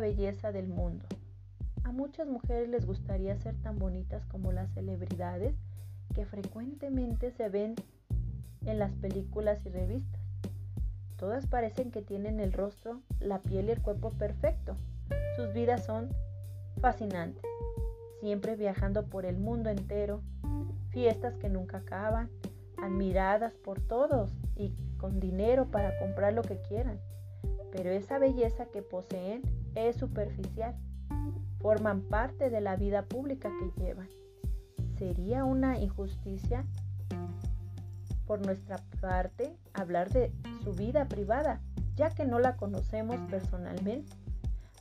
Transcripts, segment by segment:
belleza del mundo. A muchas mujeres les gustaría ser tan bonitas como las celebridades que frecuentemente se ven en las películas y revistas. Todas parecen que tienen el rostro, la piel y el cuerpo perfecto. Sus vidas son fascinantes, siempre viajando por el mundo entero, fiestas que nunca acaban, admiradas por todos y con dinero para comprar lo que quieran. Pero esa belleza que poseen es superficial. Forman parte de la vida pública que llevan. Sería una injusticia por nuestra parte hablar de su vida privada, ya que no la conocemos personalmente.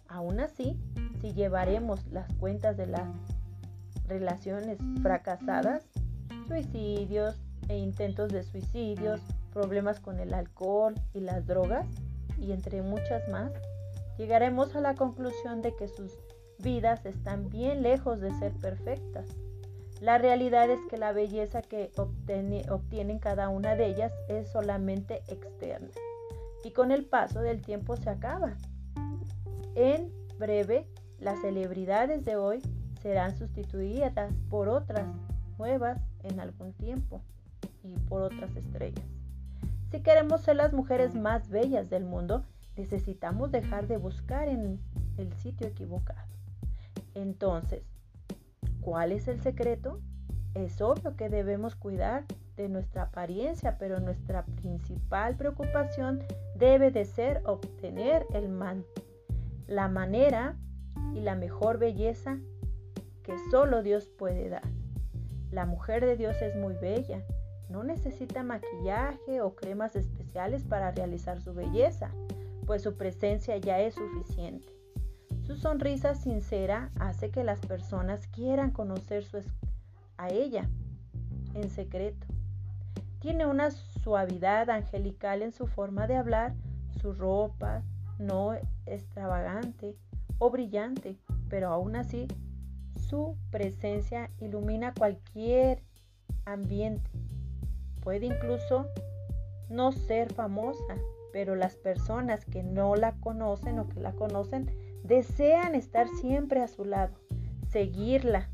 Aún así, si llevaremos las cuentas de las relaciones fracasadas, suicidios e intentos de suicidios, problemas con el alcohol y las drogas, y entre muchas más, llegaremos a la conclusión de que sus vidas están bien lejos de ser perfectas. La realidad es que la belleza que obtienen cada una de ellas es solamente externa y con el paso del tiempo se acaba. En breve, las celebridades de hoy serán sustituidas por otras nuevas en algún tiempo y por otras estrellas. Si queremos ser las mujeres más bellas del mundo, necesitamos dejar de buscar en el sitio equivocado. Entonces, ¿cuál es el secreto? Es obvio que debemos cuidar de nuestra apariencia, pero nuestra principal preocupación debe de ser obtener el man la manera y la mejor belleza que solo Dios puede dar. La mujer de Dios es muy bella, no necesita maquillaje o cremas especiales para realizar su belleza, pues su presencia ya es suficiente. Su sonrisa sincera hace que las personas quieran conocer a ella en secreto. Tiene una suavidad angelical en su forma de hablar, su ropa no extravagante o brillante, pero aún así su presencia ilumina cualquier ambiente puede incluso no ser famosa, pero las personas que no la conocen o que la conocen desean estar siempre a su lado, seguirla.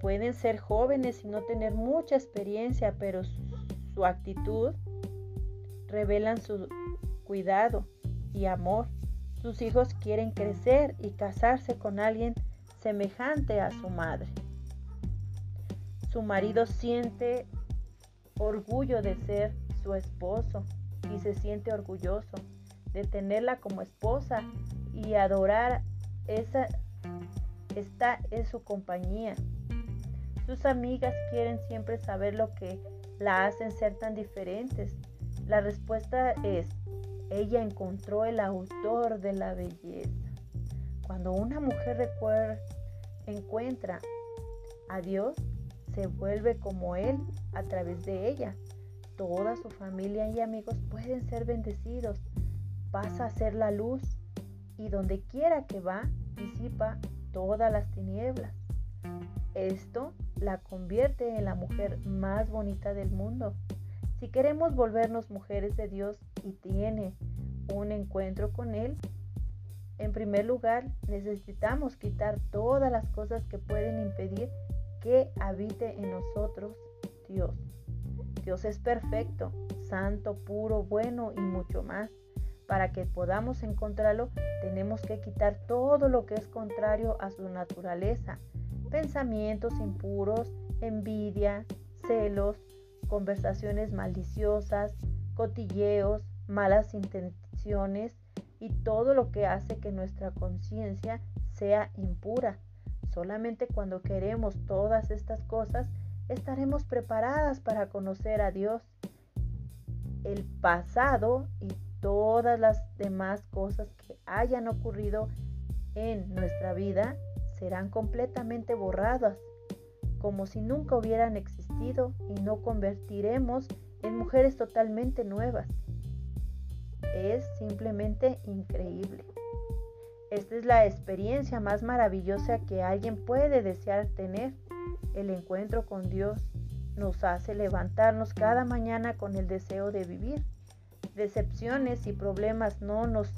Pueden ser jóvenes y no tener mucha experiencia, pero su actitud revelan su cuidado y amor. Sus hijos quieren crecer y casarse con alguien semejante a su madre. Su marido siente orgullo de ser su esposo y se siente orgulloso de tenerla como esposa y adorar esa esta es su compañía. Sus amigas quieren siempre saber lo que la hacen ser tan diferentes. La respuesta es, ella encontró el autor de la belleza. Cuando una mujer encuentra a Dios, se vuelve como Él a través de ella. Toda su familia y amigos pueden ser bendecidos. Pasa a ser la luz y donde quiera que va, disipa todas las tinieblas. Esto la convierte en la mujer más bonita del mundo. Si queremos volvernos mujeres de Dios y tiene un encuentro con Él, en primer lugar necesitamos quitar todas las cosas que pueden impedir que habite en nosotros Dios. Dios es perfecto, santo, puro, bueno y mucho más. Para que podamos encontrarlo, tenemos que quitar todo lo que es contrario a su naturaleza. Pensamientos impuros, envidia, celos, conversaciones maliciosas, cotilleos, malas intenciones y todo lo que hace que nuestra conciencia sea impura. Solamente cuando queremos todas estas cosas, estaremos preparadas para conocer a Dios. El pasado y todas las demás cosas que hayan ocurrido en nuestra vida serán completamente borradas, como si nunca hubieran existido y no convertiremos en mujeres totalmente nuevas. Es simplemente increíble. Esta es la experiencia más maravillosa que alguien puede desear tener. El encuentro con Dios nos hace levantarnos cada mañana con el deseo de vivir. Decepciones y problemas no nos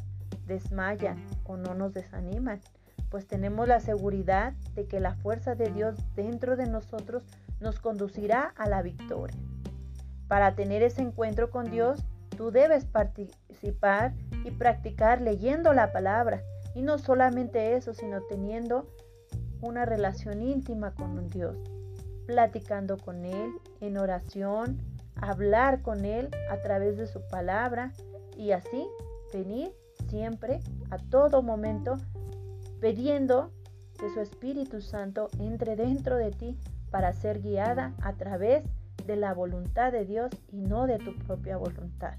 desmayan o no nos desaniman, pues tenemos la seguridad de que la fuerza de Dios dentro de nosotros nos conducirá a la victoria. Para tener ese encuentro con Dios, tú debes participar y practicar leyendo la palabra. Y no solamente eso, sino teniendo una relación íntima con Dios, platicando con Él en oración, hablar con Él a través de su palabra y así venir siempre, a todo momento, pidiendo que su Espíritu Santo entre dentro de ti para ser guiada a través de la voluntad de Dios y no de tu propia voluntad.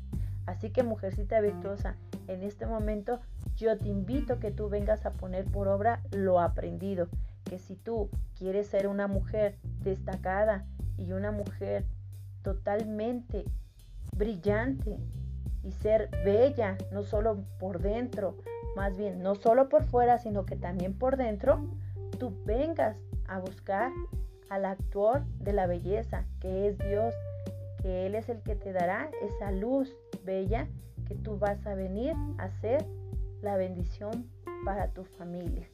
Así que mujercita virtuosa, en este momento yo te invito que tú vengas a poner por obra lo aprendido, que si tú quieres ser una mujer destacada y una mujer totalmente brillante y ser bella, no solo por dentro, más bien no solo por fuera, sino que también por dentro, tú vengas a buscar al actor de la belleza, que es Dios, que Él es el que te dará esa luz bella que tú vas a venir a ser la bendición para tu familia.